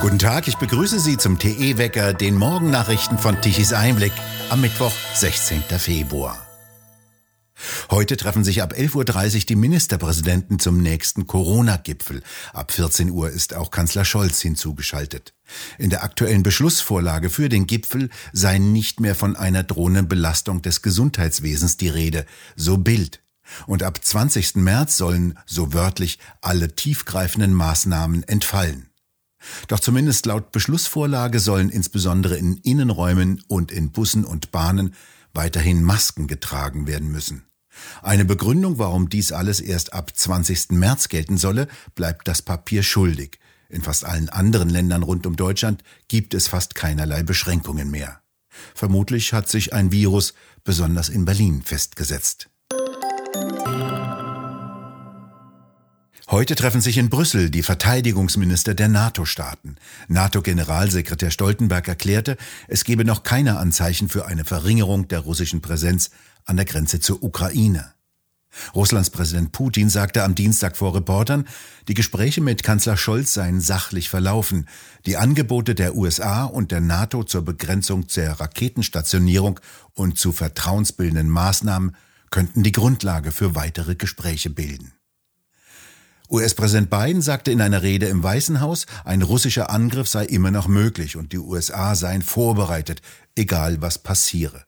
Guten Tag, ich begrüße Sie zum TE-Wecker, den Morgennachrichten von Tichys Einblick am Mittwoch, 16. Februar. Heute treffen sich ab 11.30 Uhr die Ministerpräsidenten zum nächsten Corona-Gipfel. Ab 14 Uhr ist auch Kanzler Scholz hinzugeschaltet. In der aktuellen Beschlussvorlage für den Gipfel sei nicht mehr von einer drohenden Belastung des Gesundheitswesens die Rede, so Bild. Und ab 20. März sollen, so wörtlich, alle tiefgreifenden Maßnahmen entfallen. Doch zumindest laut Beschlussvorlage sollen insbesondere in Innenräumen und in Bussen und Bahnen weiterhin Masken getragen werden müssen. Eine Begründung, warum dies alles erst ab 20. März gelten solle, bleibt das Papier schuldig. In fast allen anderen Ländern rund um Deutschland gibt es fast keinerlei Beschränkungen mehr. Vermutlich hat sich ein Virus besonders in Berlin festgesetzt. Heute treffen sich in Brüssel die Verteidigungsminister der NATO-Staaten. NATO-Generalsekretär Stoltenberg erklärte, es gebe noch keine Anzeichen für eine Verringerung der russischen Präsenz an der Grenze zur Ukraine. Russlands Präsident Putin sagte am Dienstag vor Reportern, die Gespräche mit Kanzler Scholz seien sachlich verlaufen. Die Angebote der USA und der NATO zur Begrenzung der Raketenstationierung und zu vertrauensbildenden Maßnahmen könnten die Grundlage für weitere Gespräche bilden. US-Präsident Biden sagte in einer Rede im Weißen Haus, ein russischer Angriff sei immer noch möglich und die USA seien vorbereitet, egal was passiere.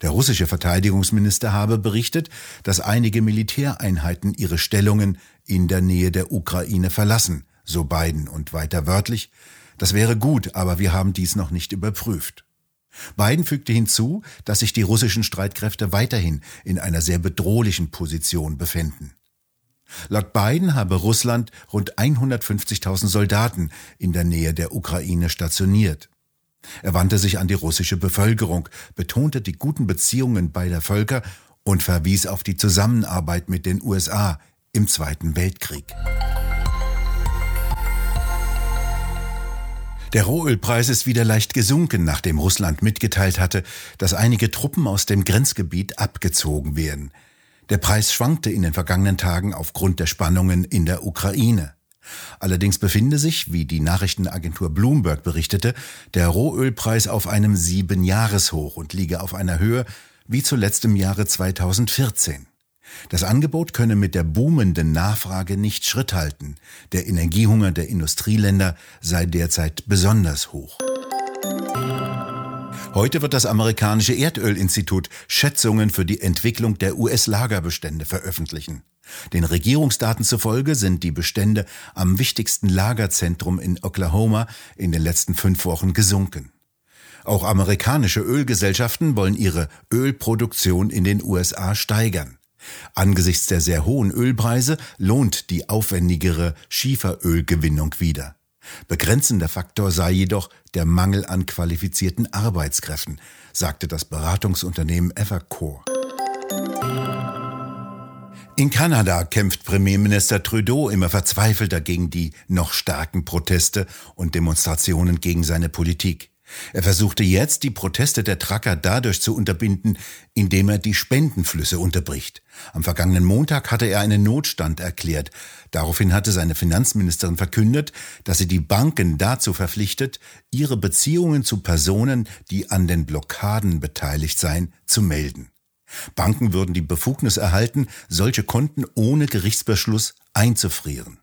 Der russische Verteidigungsminister habe berichtet, dass einige Militäreinheiten ihre Stellungen in der Nähe der Ukraine verlassen, so Biden und weiter wörtlich, das wäre gut, aber wir haben dies noch nicht überprüft. Biden fügte hinzu, dass sich die russischen Streitkräfte weiterhin in einer sehr bedrohlichen Position befänden. Laut Biden habe Russland rund 150.000 Soldaten in der Nähe der Ukraine stationiert. Er wandte sich an die russische Bevölkerung, betonte die guten Beziehungen beider Völker und verwies auf die Zusammenarbeit mit den USA im Zweiten Weltkrieg. Der Rohölpreis ist wieder leicht gesunken, nachdem Russland mitgeteilt hatte, dass einige Truppen aus dem Grenzgebiet abgezogen werden. Der Preis schwankte in den vergangenen Tagen aufgrund der Spannungen in der Ukraine. Allerdings befinde sich, wie die Nachrichtenagentur Bloomberg berichtete, der Rohölpreis auf einem Siebenjahreshoch und liege auf einer Höhe wie zuletzt im Jahre 2014. Das Angebot könne mit der boomenden Nachfrage nicht Schritt halten. Der Energiehunger der Industrieländer sei derzeit besonders hoch. Heute wird das amerikanische Erdölinstitut Schätzungen für die Entwicklung der US-Lagerbestände veröffentlichen. Den Regierungsdaten zufolge sind die Bestände am wichtigsten Lagerzentrum in Oklahoma in den letzten fünf Wochen gesunken. Auch amerikanische Ölgesellschaften wollen ihre Ölproduktion in den USA steigern. Angesichts der sehr hohen Ölpreise lohnt die aufwendigere Schieferölgewinnung wieder. Begrenzender Faktor sei jedoch der Mangel an qualifizierten Arbeitskräften, sagte das Beratungsunternehmen Evercore. In Kanada kämpft Premierminister Trudeau immer verzweifelter gegen die noch starken Proteste und Demonstrationen gegen seine Politik. Er versuchte jetzt, die Proteste der Trucker dadurch zu unterbinden, indem er die Spendenflüsse unterbricht. Am vergangenen Montag hatte er einen Notstand erklärt. Daraufhin hatte seine Finanzministerin verkündet, dass sie die Banken dazu verpflichtet, ihre Beziehungen zu Personen, die an den Blockaden beteiligt seien, zu melden. Banken würden die Befugnis erhalten, solche Konten ohne Gerichtsbeschluss einzufrieren.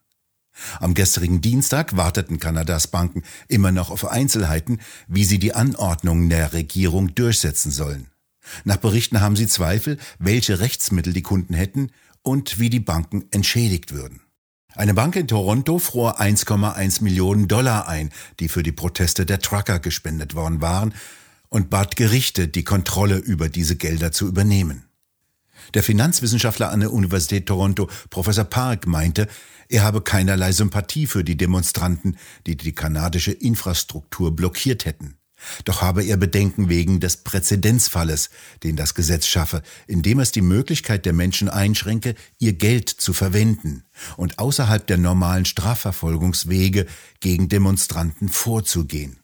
Am gestrigen Dienstag warteten Kanadas Banken immer noch auf Einzelheiten, wie sie die Anordnungen der Regierung durchsetzen sollen. Nach Berichten haben sie Zweifel, welche Rechtsmittel die Kunden hätten und wie die Banken entschädigt würden. Eine Bank in Toronto fror 1,1 Millionen Dollar ein, die für die Proteste der Trucker gespendet worden waren, und bat Gerichte, die Kontrolle über diese Gelder zu übernehmen. Der Finanzwissenschaftler an der Universität Toronto, Professor Park, meinte, er habe keinerlei Sympathie für die Demonstranten, die die kanadische Infrastruktur blockiert hätten. Doch habe er Bedenken wegen des Präzedenzfalles, den das Gesetz schaffe, indem es die Möglichkeit der Menschen einschränke, ihr Geld zu verwenden und außerhalb der normalen Strafverfolgungswege gegen Demonstranten vorzugehen.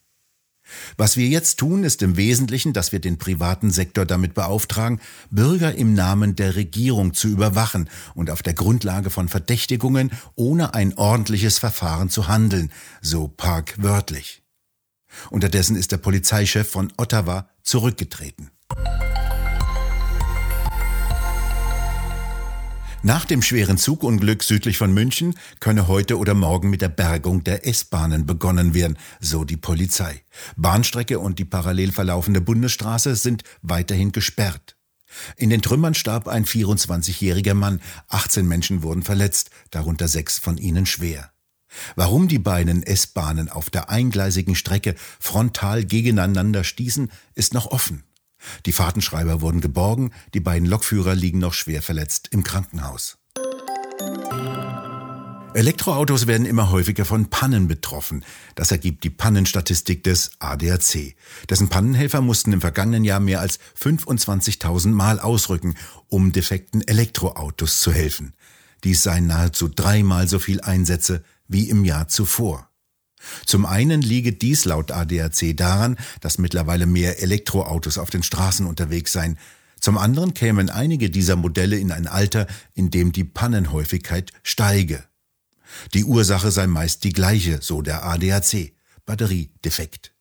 Was wir jetzt tun, ist im Wesentlichen, dass wir den privaten Sektor damit beauftragen, Bürger im Namen der Regierung zu überwachen und auf der Grundlage von Verdächtigungen ohne ein ordentliches Verfahren zu handeln, so Park wörtlich. Unterdessen ist der Polizeichef von Ottawa zurückgetreten. Nach dem schweren Zugunglück südlich von München könne heute oder morgen mit der Bergung der S-Bahnen begonnen werden, so die Polizei. Bahnstrecke und die parallel verlaufende Bundesstraße sind weiterhin gesperrt. In den Trümmern starb ein 24-jähriger Mann, 18 Menschen wurden verletzt, darunter sechs von ihnen schwer. Warum die beiden S-Bahnen auf der eingleisigen Strecke frontal gegeneinander stießen, ist noch offen. Die Fahrtenschreiber wurden geborgen, die beiden Lokführer liegen noch schwer verletzt im Krankenhaus. Elektroautos werden immer häufiger von Pannen betroffen. Das ergibt die Pannenstatistik des ADAC. Dessen Pannenhelfer mussten im vergangenen Jahr mehr als 25.000 Mal ausrücken, um defekten Elektroautos zu helfen. Dies seien nahezu dreimal so viel Einsätze wie im Jahr zuvor. Zum einen liege dies laut ADAC daran, dass mittlerweile mehr Elektroautos auf den Straßen unterwegs seien. Zum anderen kämen einige dieser Modelle in ein Alter, in dem die Pannenhäufigkeit steige. Die Ursache sei meist die gleiche, so der ADAC, Batteriedefekt.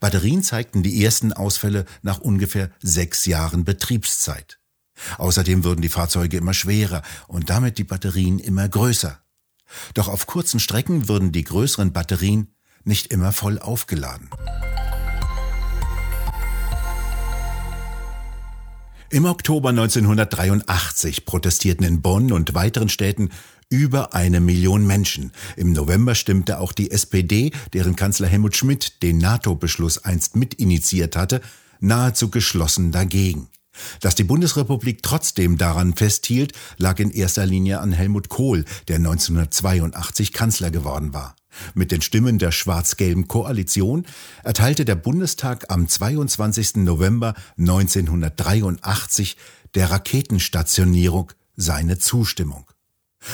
Batterien zeigten die ersten Ausfälle nach ungefähr sechs Jahren Betriebszeit. Außerdem würden die Fahrzeuge immer schwerer und damit die Batterien immer größer. Doch auf kurzen Strecken würden die größeren Batterien nicht immer voll aufgeladen. Im Oktober 1983 protestierten in Bonn und weiteren Städten über eine Million Menschen. Im November stimmte auch die SPD, deren Kanzler Helmut Schmidt den NATO-Beschluss einst mitinitiiert hatte, nahezu geschlossen dagegen. Dass die Bundesrepublik trotzdem daran festhielt, lag in erster Linie an Helmut Kohl, der 1982 Kanzler geworden war. Mit den Stimmen der schwarz-gelben Koalition erteilte der Bundestag am 22. November 1983 der Raketenstationierung seine Zustimmung.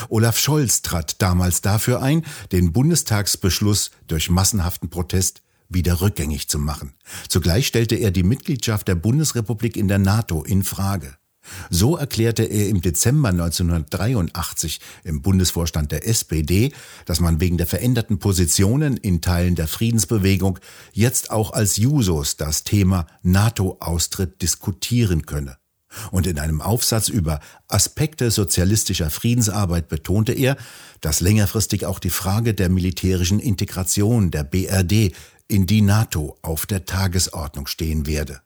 Olaf Scholz trat damals dafür ein, den Bundestagsbeschluss durch massenhaften Protest wieder rückgängig zu machen. Zugleich stellte er die Mitgliedschaft der Bundesrepublik in der NATO in Frage. So erklärte er im Dezember 1983 im Bundesvorstand der SPD, dass man wegen der veränderten Positionen in Teilen der Friedensbewegung jetzt auch als Jusos das Thema NATO-Austritt diskutieren könne. Und in einem Aufsatz über Aspekte sozialistischer Friedensarbeit betonte er, dass längerfristig auch die Frage der militärischen Integration der BRD in die NATO auf der Tagesordnung stehen werde.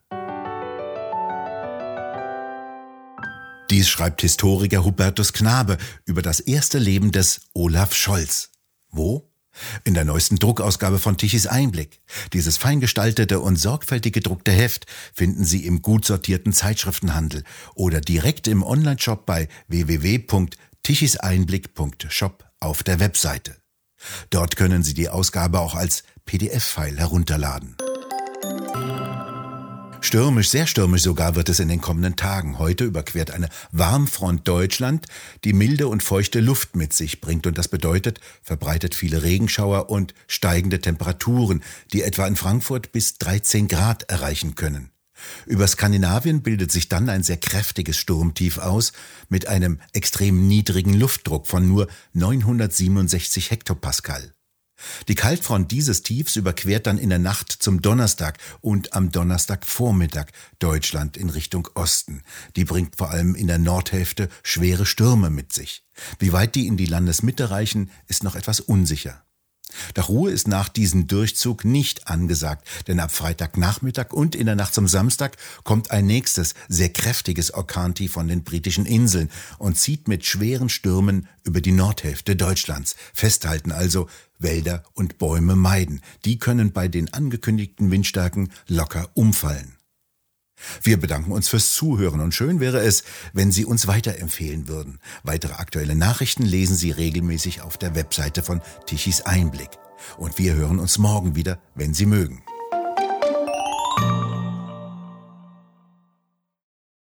Dies schreibt Historiker Hubertus Knabe über das erste Leben des Olaf Scholz. Wo? In der neuesten Druckausgabe von Tichys Einblick. Dieses fein und sorgfältig gedruckte Heft finden Sie im gut sortierten Zeitschriftenhandel oder direkt im Onlineshop bei www.tichiseinblick.shop auf der Webseite. Dort können Sie die Ausgabe auch als PDF-File herunterladen. Stürmisch, sehr stürmisch sogar wird es in den kommenden Tagen. Heute überquert eine Warmfront Deutschland, die milde und feuchte Luft mit sich bringt und das bedeutet, verbreitet viele Regenschauer und steigende Temperaturen, die etwa in Frankfurt bis 13 Grad erreichen können. Über Skandinavien bildet sich dann ein sehr kräftiges Sturmtief aus mit einem extrem niedrigen Luftdruck von nur 967 Hektopascal. Die Kaltfront dieses Tiefs überquert dann in der Nacht zum Donnerstag und am Donnerstagvormittag Deutschland in Richtung Osten. Die bringt vor allem in der Nordhälfte schwere Stürme mit sich. Wie weit die in die Landesmitte reichen, ist noch etwas unsicher. Doch Ruhe ist nach diesem Durchzug nicht angesagt, denn ab Freitagnachmittag und in der Nacht zum Samstag kommt ein nächstes, sehr kräftiges Orkantief von den britischen Inseln und zieht mit schweren Stürmen über die Nordhälfte Deutschlands. Festhalten also, Wälder und Bäume meiden. Die können bei den angekündigten Windstärken locker umfallen. Wir bedanken uns fürs Zuhören und schön wäre es, wenn Sie uns weiterempfehlen würden. Weitere aktuelle Nachrichten lesen Sie regelmäßig auf der Webseite von Tichys Einblick. Und wir hören uns morgen wieder, wenn Sie mögen.